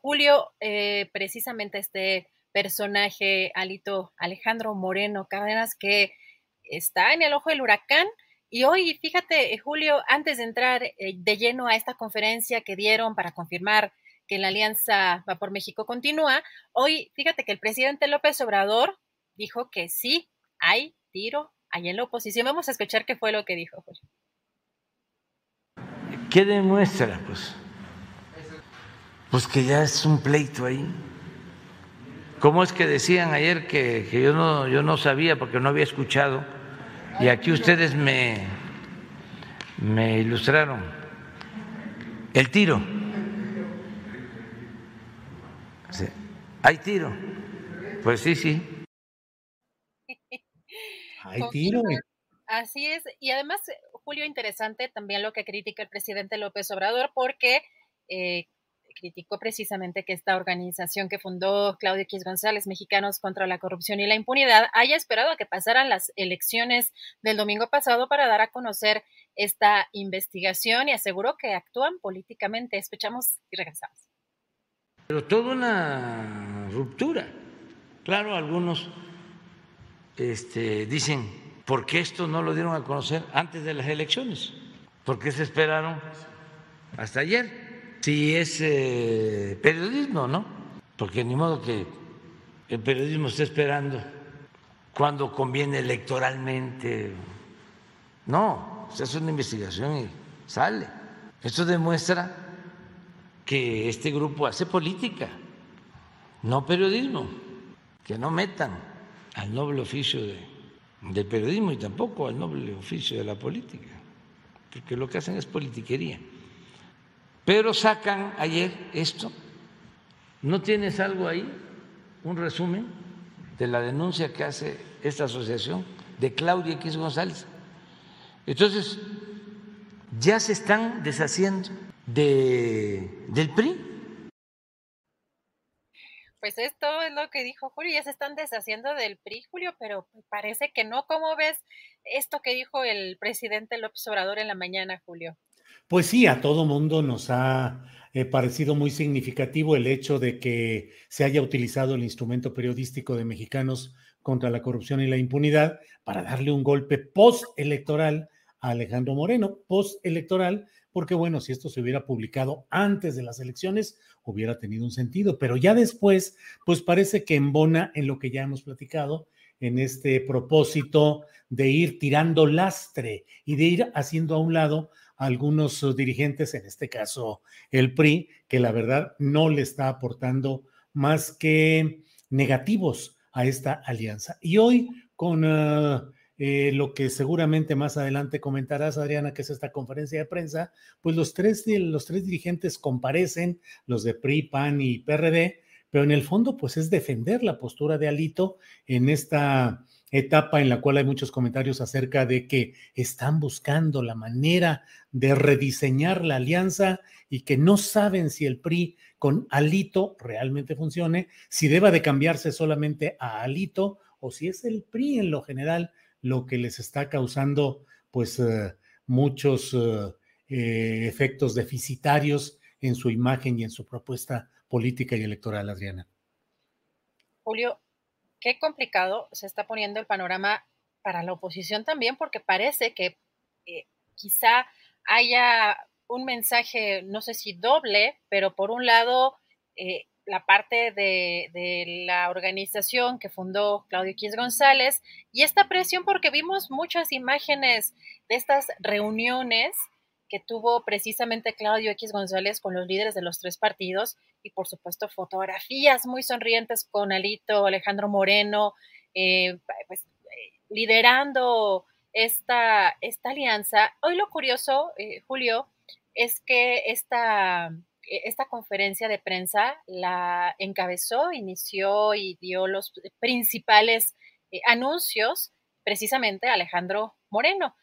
Julio, eh, precisamente este personaje, Alito Alejandro Moreno Cárdenas, que está en el ojo del huracán. Y hoy, fíjate, Julio, antes de entrar eh, de lleno a esta conferencia que dieron para confirmar que la alianza va por México continúa, hoy, fíjate que el presidente López Obrador dijo que sí, hay tiro ahí en la oposición. Vamos a escuchar qué fue lo que dijo, Julio. ¿Qué demuestra? Pues, pues que ya es un pleito ahí. ¿Cómo es que decían ayer que, que yo, no, yo no sabía porque no había escuchado? Y aquí ustedes me, me ilustraron. El tiro. Sí. ¿Hay tiro? Pues sí, sí. Hay tiro. Así es. Y además, Julio, interesante también lo que critica el presidente López Obrador, porque eh, criticó precisamente que esta organización que fundó Claudio X González, Mexicanos contra la Corrupción y la Impunidad, haya esperado a que pasaran las elecciones del domingo pasado para dar a conocer esta investigación y aseguró que actúan políticamente. Escuchamos y regresamos. Pero toda una ruptura. Claro, algunos este, dicen, ¿por qué esto no lo dieron a conocer antes de las elecciones? ¿Por qué se esperaron hasta ayer? Si es eh, periodismo, ¿no? Porque ni modo que el periodismo esté esperando cuando conviene electoralmente. No, se hace una investigación y sale. Esto demuestra que este grupo hace política, no periodismo, que no metan al noble oficio de, del periodismo y tampoco al noble oficio de la política, porque lo que hacen es politiquería. Pero sacan ayer esto. ¿No tienes algo ahí? Un resumen de la denuncia que hace esta asociación de Claudia X González. Entonces, ya se están deshaciendo de, del PRI. Pues esto es lo que dijo Julio, ya se están deshaciendo del PRI, Julio, pero parece que no. ¿Cómo ves esto que dijo el presidente López Obrador en la mañana, Julio? Pues sí, a todo mundo nos ha eh, parecido muy significativo el hecho de que se haya utilizado el instrumento periodístico de mexicanos contra la corrupción y la impunidad para darle un golpe postelectoral a Alejandro Moreno, postelectoral, porque bueno, si esto se hubiera publicado antes de las elecciones, hubiera tenido un sentido, pero ya después, pues parece que embona en lo que ya hemos platicado, en este propósito de ir tirando lastre y de ir haciendo a un lado algunos uh, dirigentes, en este caso el PRI, que la verdad no le está aportando más que negativos a esta alianza. Y hoy con uh, eh, lo que seguramente más adelante comentarás, Adriana, que es esta conferencia de prensa, pues los tres, los tres dirigentes comparecen, los de PRI, PAN y PRD, pero en el fondo pues es defender la postura de Alito en esta etapa en la cual hay muchos comentarios acerca de que están buscando la manera de rediseñar la alianza y que no saben si el PRI con Alito realmente funcione, si deba de cambiarse solamente a Alito o si es el PRI en lo general lo que les está causando pues eh, muchos eh, eh, efectos deficitarios en su imagen y en su propuesta política y electoral, Adriana. Julio, qué complicado se está poniendo el panorama para la oposición también, porque parece que eh, quizá haya un mensaje, no sé si doble, pero por un lado, eh, la parte de, de, la organización que fundó Claudio X González y esta presión porque vimos muchas imágenes de estas reuniones que tuvo precisamente Claudio X González con los líderes de los tres partidos y por supuesto fotografías muy sonrientes con Alito, Alejandro Moreno, eh, pues, eh, liderando esta, esta alianza. Hoy lo curioso, eh, Julio, es que esta, esta conferencia de prensa la encabezó, inició y dio los principales anuncios precisamente Alejandro Moreno.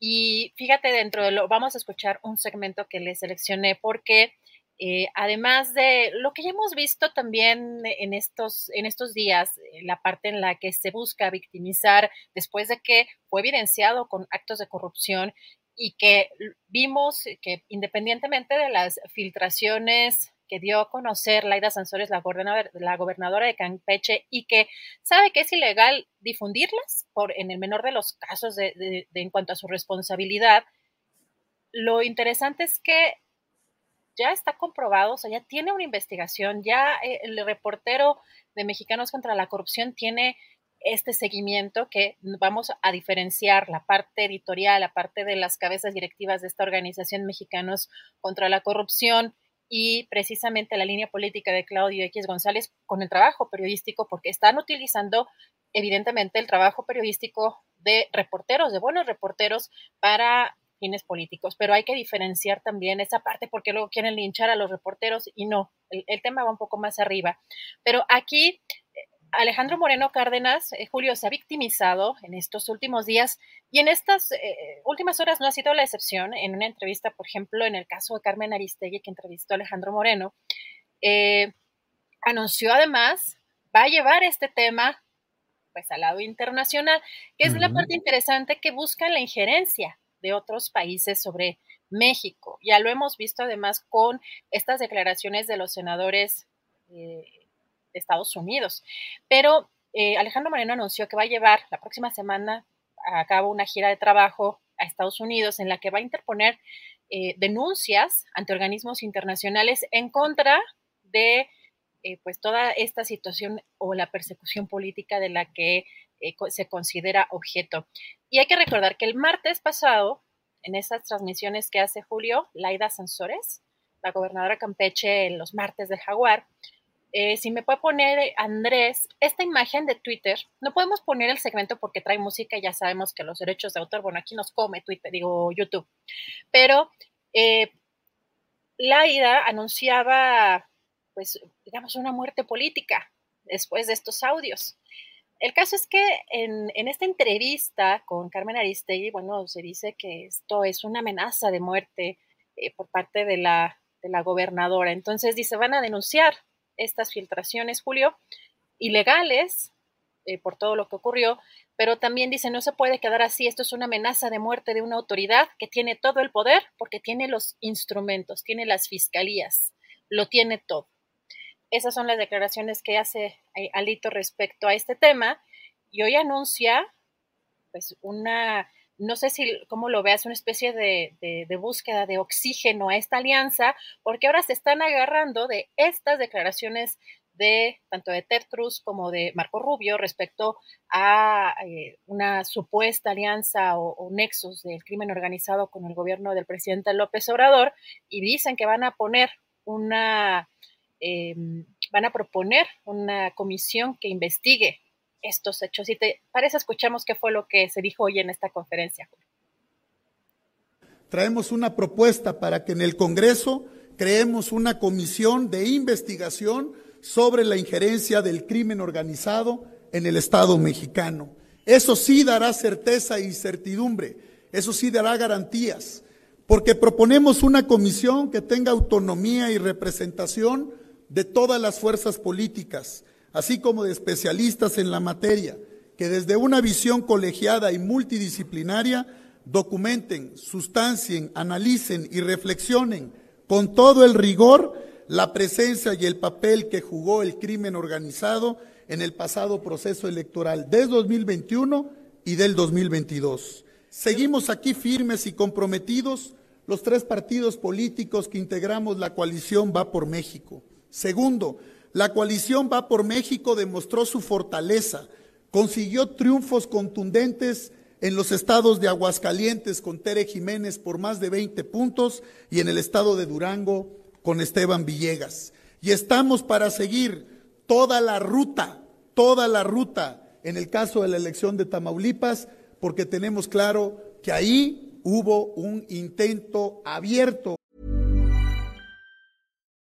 Y fíjate, dentro de lo, vamos a escuchar un segmento que le seleccioné porque eh, además de lo que ya hemos visto también en estos, en estos días, eh, la parte en la que se busca victimizar después de que fue evidenciado con actos de corrupción y que vimos que independientemente de las filtraciones que dio a conocer Laida Sansores, la gobernadora, de Campeche, y que sabe que es ilegal difundirlas por, en el menor de los casos de, en cuanto a su responsabilidad. Lo interesante es que ya está comprobado, o sea, ya tiene una investigación, ya eh, el reportero de Mexicanos contra la Corrupción tiene este seguimiento que vamos a diferenciar la parte editorial, la parte de las cabezas directivas de esta organización Mexicanos contra la Corrupción y precisamente la línea política de Claudio X González con el trabajo periodístico, porque están utilizando evidentemente el trabajo periodístico de reporteros, de buenos reporteros para fines políticos, pero hay que diferenciar también esa parte porque luego quieren linchar a los reporteros y no, el, el tema va un poco más arriba. Pero aquí Alejandro Moreno Cárdenas, eh, Julio, se ha victimizado en estos últimos días y en estas eh, últimas horas no ha sido la excepción. En una entrevista, por ejemplo, en el caso de Carmen Aristegui, que entrevistó a Alejandro Moreno, eh, anunció además, va a llevar este tema pues al lado internacional, que es la parte interesante que busca la injerencia de otros países sobre México. Ya lo hemos visto además con estas declaraciones de los senadores de Estados Unidos. Pero eh, Alejandro Moreno anunció que va a llevar la próxima semana a cabo una gira de trabajo a Estados Unidos en la que va a interponer eh, denuncias ante organismos internacionales en contra de eh, pues toda esta situación o la persecución política de la que se considera objeto. Y hay que recordar que el martes pasado, en esas transmisiones que hace Julio, Laida Sansores, la gobernadora Campeche, en los martes del Jaguar, eh, si me puede poner, eh, Andrés, esta imagen de Twitter, no podemos poner el segmento porque trae música y ya sabemos que los derechos de autor, bueno, aquí nos come Twitter, digo YouTube, pero eh, Laida anunciaba, pues, digamos, una muerte política después de estos audios. El caso es que en, en, esta entrevista con Carmen Aristegui, bueno, se dice que esto es una amenaza de muerte por parte de la, de la gobernadora. Entonces dice, van a denunciar estas filtraciones, Julio, ilegales eh, por todo lo que ocurrió, pero también dice, no se puede quedar así, esto es una amenaza de muerte de una autoridad que tiene todo el poder porque tiene los instrumentos, tiene las fiscalías, lo tiene todo. Esas son las declaraciones que hace eh, Alito respecto a este tema y hoy anuncia pues una no sé si, cómo lo veas, una especie de, de, búsqueda de oxígeno a esta alianza, porque ahora se están agarrando de estas declaraciones de tanto de Ted Cruz como de Marco Rubio respecto a eh, una supuesta alianza o, nexos del crimen organizado con el gobierno del presidente López Obrador y dicen que van a poner una, eh, van a proponer una comisión que investigue estos hechos. Y te parece, escuchamos qué fue lo que se dijo hoy en esta conferencia. Traemos una propuesta para que en el Congreso creemos una comisión de investigación sobre la injerencia del crimen organizado en el Estado mexicano. Eso sí dará certeza y certidumbre, eso sí dará garantías, porque proponemos una comisión que tenga autonomía y representación de todas las fuerzas políticas, así como de especialistas en la materia, que desde una visión colegiada y multidisciplinaria documenten, sustancien, analicen y reflexionen con todo el rigor la presencia y el papel que jugó el crimen organizado en el pasado proceso electoral del 2021 y del 2022. Seguimos aquí firmes y comprometidos los tres partidos políticos que integramos la coalición Va por México. Segundo, la coalición Va por México demostró su fortaleza, consiguió triunfos contundentes en los estados de Aguascalientes con Tere Jiménez por más de 20 puntos y en el estado de Durango con Esteban Villegas. Y estamos para seguir toda la ruta, toda la ruta en el caso de la elección de Tamaulipas, porque tenemos claro que ahí hubo un intento abierto.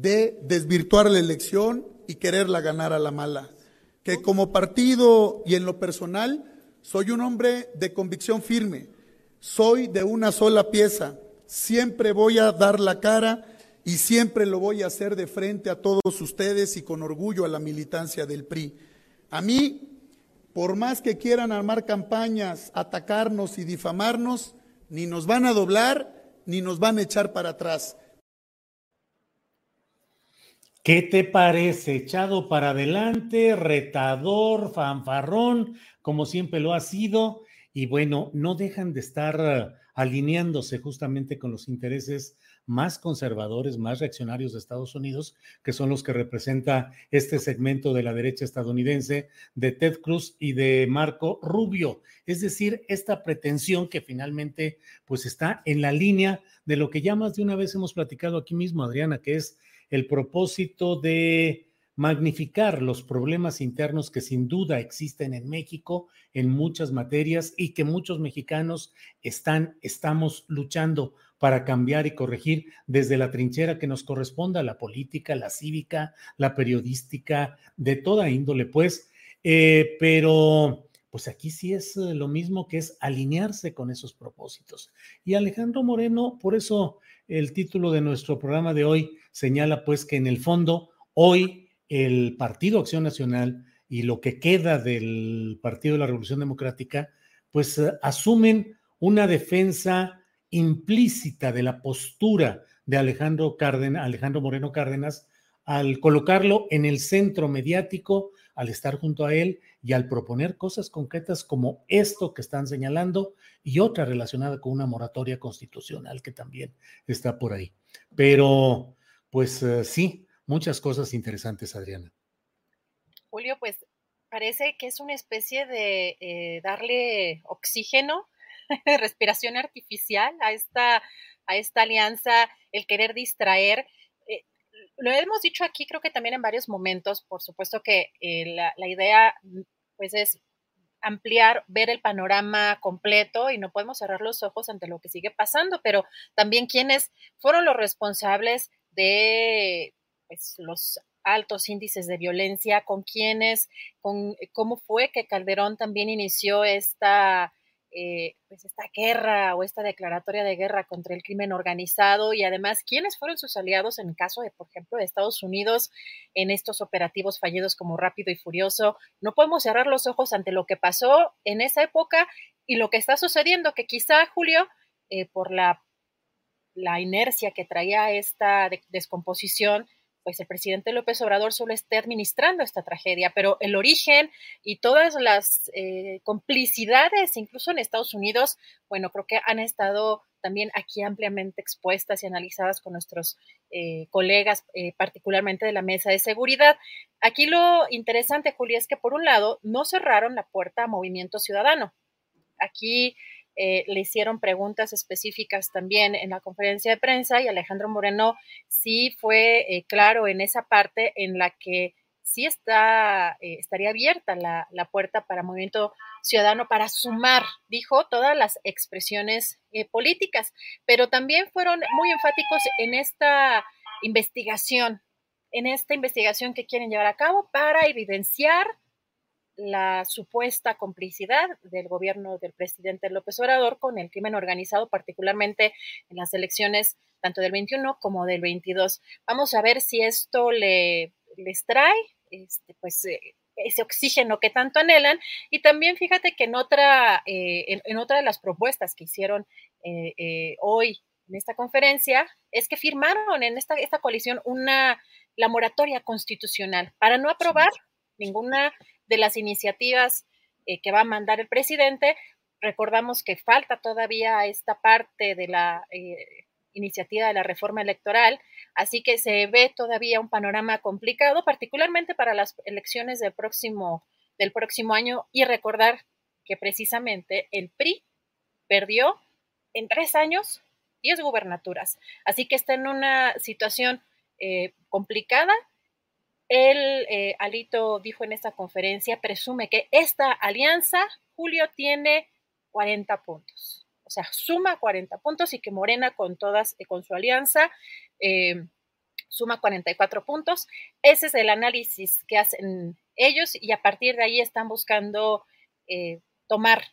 De desvirtuar la elección y quererla ganar a la mala. Que como partido y en lo personal, soy un hombre de convicción firme. Soy de una sola pieza. Siempre voy a dar la cara y siempre lo voy a hacer de frente a todos ustedes y con orgullo a la militancia del PRI. A mí, por más que quieran armar campañas, atacarnos y difamarnos, ni nos van a doblar ni nos van a echar para atrás. ¿Qué te parece? Echado para adelante, retador, fanfarrón, como siempre lo ha sido, y bueno, no dejan de estar alineándose justamente con los intereses más conservadores, más reaccionarios de Estados Unidos, que son los que representa este segmento de la derecha estadounidense de Ted Cruz y de Marco Rubio. Es decir, esta pretensión que finalmente pues está en la línea de lo que ya más de una vez hemos platicado aquí mismo, Adriana, que es el propósito de magnificar los problemas internos que sin duda existen en México en muchas materias y que muchos mexicanos están, estamos luchando para cambiar y corregir desde la trinchera que nos corresponda, la política, la cívica, la periodística, de toda índole, pues. Eh, pero, pues aquí sí es eh, lo mismo que es alinearse con esos propósitos. Y Alejandro Moreno, por eso el título de nuestro programa de hoy señala, pues, que en el fondo, hoy el Partido Acción Nacional y lo que queda del Partido de la Revolución Democrática, pues eh, asumen una defensa implícita de la postura de Alejandro Cárdenas, Alejandro Moreno Cárdenas, al colocarlo en el centro mediático, al estar junto a él y al proponer cosas concretas como esto que están señalando y otra relacionada con una moratoria constitucional que también está por ahí. Pero, pues eh, sí, muchas cosas interesantes, Adriana. Julio, pues parece que es una especie de eh, darle oxígeno, respiración artificial a esta, a esta alianza, el querer distraer. Eh, lo hemos dicho aquí, creo que también en varios momentos, por supuesto que eh, la, la, idea pues es ampliar, ver el panorama completo y no podemos cerrar los ojos ante lo que sigue pasando, pero también quienes fueron los responsables de pues, los altos índices de violencia, con quienes, con eh, cómo fue que Calderón también inició esta, eh, pues esta guerra o esta declaratoria de guerra contra el crimen organizado y además quiénes fueron sus aliados en caso de, por ejemplo, de Estados Unidos en estos operativos fallidos como Rápido y Furioso. No podemos cerrar los ojos ante lo que pasó en esa época y lo que está sucediendo, que quizá, Julio, eh, por la, la inercia que traía esta descomposición, pues el presidente López Obrador solo esté administrando esta tragedia, pero el origen y todas las eh, complicidades, incluso en Estados Unidos, bueno, creo que han estado también aquí ampliamente expuestas y analizadas con nuestros eh, colegas, eh, particularmente de la mesa de seguridad. Aquí lo interesante, Julia, es que por un lado no cerraron la puerta a Movimiento Ciudadano. Aquí eh, le hicieron preguntas específicas también en la conferencia de prensa y Alejandro Moreno sí fue claro en esa parte en la que sí está, estaría abierta la, la puerta para Movimiento ciudadano para sumar, dijo, todas las expresiones eh, políticas, pero también fueron muy enfáticos en esta investigación, en esta investigación que quieren llevar a cabo para evidenciar la supuesta complicidad del gobierno del presidente López Obrador con el crimen organizado, particularmente en las elecciones tanto del 21 como del 22. Vamos a ver si esto le, les trae este, pues, eh, ese oxígeno que tanto anhelan. Y también fíjate que en otra, eh, en, otra de las propuestas que hicieron eh, eh, hoy en esta conferencia, es que firmaron en esta, esta coalición una, la moratoria constitucional para no aprobar ninguna de las iniciativas que va a mandar el presidente. Recordamos que falta todavía esta parte de la iniciativa de la reforma electoral, así que se ve todavía un panorama complicado, particularmente para las elecciones del próximo, del próximo año, y recordar que precisamente el PRI perdió en tres años diez gubernaturas, así que está en una situación eh, complicada. El eh, Alito dijo en esta conferencia, presume que esta alianza, Julio, tiene 40 puntos o sea, suma 40 puntos y que Morena con todas, eh, con su alianza, eh, suma 44 puntos. Ese es el análisis que hacen ellos y a partir de ahí están buscando eh, tomar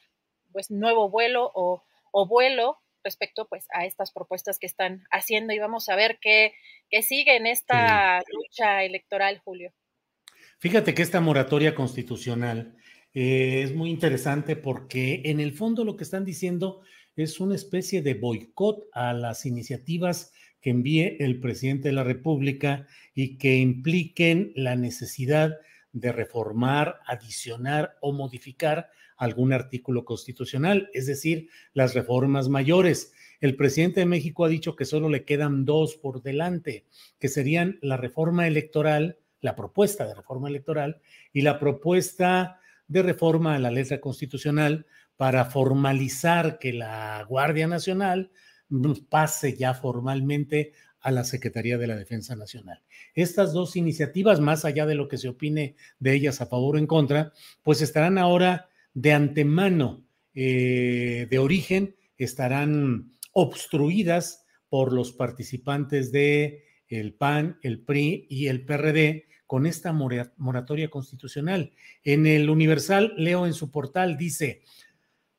pues nuevo vuelo o, vuelo respecto pues a estas propuestas que están haciendo y vamos a ver qué, sigue en esta lucha electoral, Julio. Fíjate que esta moratoria constitucional es muy interesante porque en el fondo lo que están diciendo es una especie de boicot a las iniciativas que envíe el presidente de la República y que impliquen la necesidad de reformar, adicionar o modificar algún artículo constitucional, es decir, las reformas mayores. El presidente de México ha dicho que solo le quedan dos por delante, que serían la reforma electoral, la propuesta de reforma electoral y la propuesta de reforma a la letra constitucional para formalizar que la Guardia Nacional pase ya formalmente a la Secretaría de la Defensa Nacional. Estas dos iniciativas, más allá de lo que se opine de ellas a favor o en contra, pues estarán ahora de antemano, eh, de origen, estarán obstruidas por los participantes de el PAN, el PRI y el PRD con esta moratoria constitucional. En el Universal, leo en su portal, dice,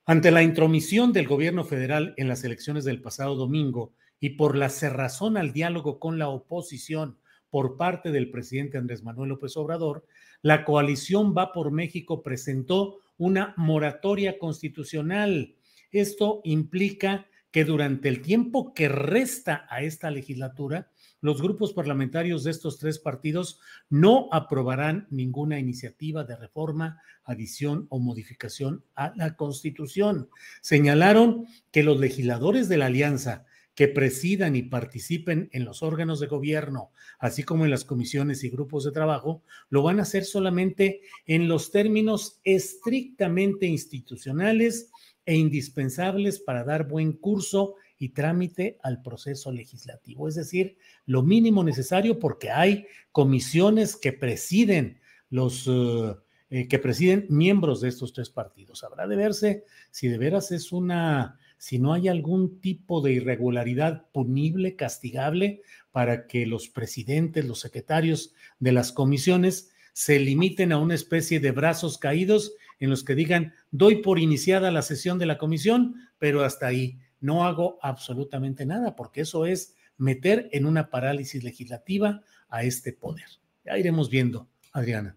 ante la intromisión del gobierno federal en las elecciones del pasado domingo y por la cerrazón al diálogo con la oposición por parte del presidente Andrés Manuel López Obrador, la coalición Va por México presentó una moratoria constitucional. Esto implica que durante el tiempo que resta a esta legislatura, los grupos parlamentarios de estos tres partidos no aprobarán ninguna iniciativa de reforma, adición o modificación a la Constitución. Señalaron que los legisladores de la alianza que presidan y participen en los órganos de gobierno, así como en las comisiones y grupos de trabajo, lo van a hacer solamente en los términos estrictamente institucionales e indispensables para dar buen curso y trámite al proceso legislativo, es decir, lo mínimo necesario porque hay comisiones que presiden los eh, eh, que presiden miembros de estos tres partidos. Habrá de verse si de veras es una, si no hay algún tipo de irregularidad punible, castigable, para que los presidentes, los secretarios de las comisiones se limiten a una especie de brazos caídos en los que digan, doy por iniciada la sesión de la comisión, pero hasta ahí no hago absolutamente nada, porque eso es meter en una parálisis legislativa a este poder. Ya iremos viendo, Adriana.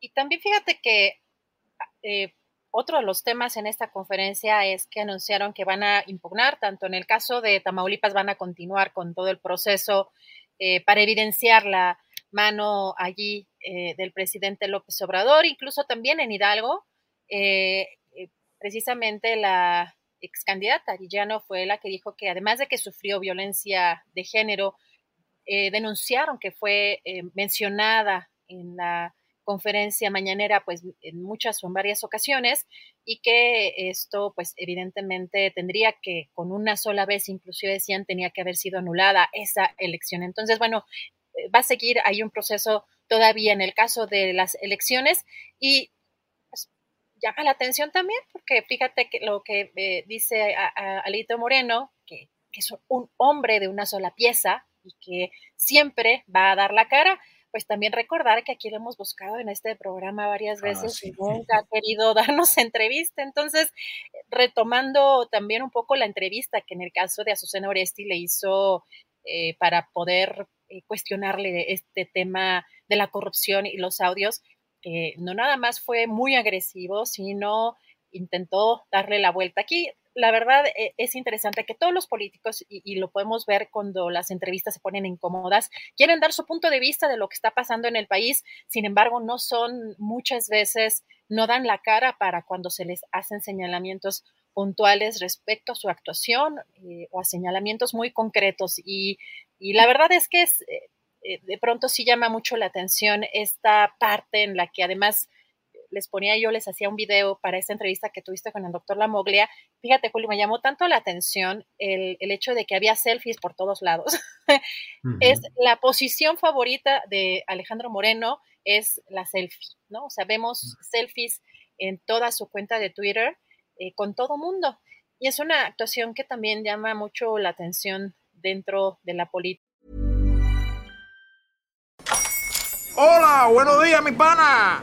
Y también fíjate que eh, otro de los temas en esta conferencia es que anunciaron que van a impugnar, tanto en el caso de Tamaulipas van a continuar con todo el proceso eh, para evidenciar la mano allí eh, del presidente López Obrador, incluso también en Hidalgo, precisamente la ex candidata Villano fue la que dijo que además de que sufrió violencia de género, eh, denunciaron que fue eh, mencionada en la conferencia mañanera pues en muchas o en varias ocasiones y que esto pues evidentemente tendría que con una sola vez inclusive decían tenía que haber sido anulada esa elección. Entonces, bueno, eh, va a seguir hay un proceso todavía en el caso de las elecciones y pues, llama la atención también porque fíjate que lo que eh, dice Alito Moreno, que, que es un hombre de una sola pieza y que siempre va a dar la cara, pues también recordar que aquí lo hemos buscado en este programa varias ah, veces y nunca ha querido darnos entrevista. Entonces, retomando también un poco la entrevista que en el caso de Azucena Oresti le hizo eh, para poder eh, cuestionarle este tema de la corrupción y los audios, que no nada más fue muy agresivo, sino intentó darle la vuelta. Aquí la verdad e, es interesante que todos los políticos, y, lo podemos ver cuando las entrevistas se ponen incómodas, quieren dar su punto de vista de lo que está pasando en el país, sin embargo, no son muchas veces, no dan la cara para cuando se les hacen señalamientos puntuales respecto a su actuación eh, o a señalamientos muy concretos. Y, la verdad es que es, eh, eh, de pronto sí llama mucho la atención esta parte en la que además les ponía yo, les hacía un video para esta entrevista que tuviste con el doctor Lamoglia. Fíjate, Julio, me llamó tanto la atención el, hecho de que había selfies por todos lados. Es la posición favorita de Alejandro Moreno, es la selfie, ¿no? O sea, vemos selfies en toda su cuenta de Twitter eh, con todo mundo. Y es una actuación que también llama mucho la atención dentro de la política. Hola, buenos días, mi pana.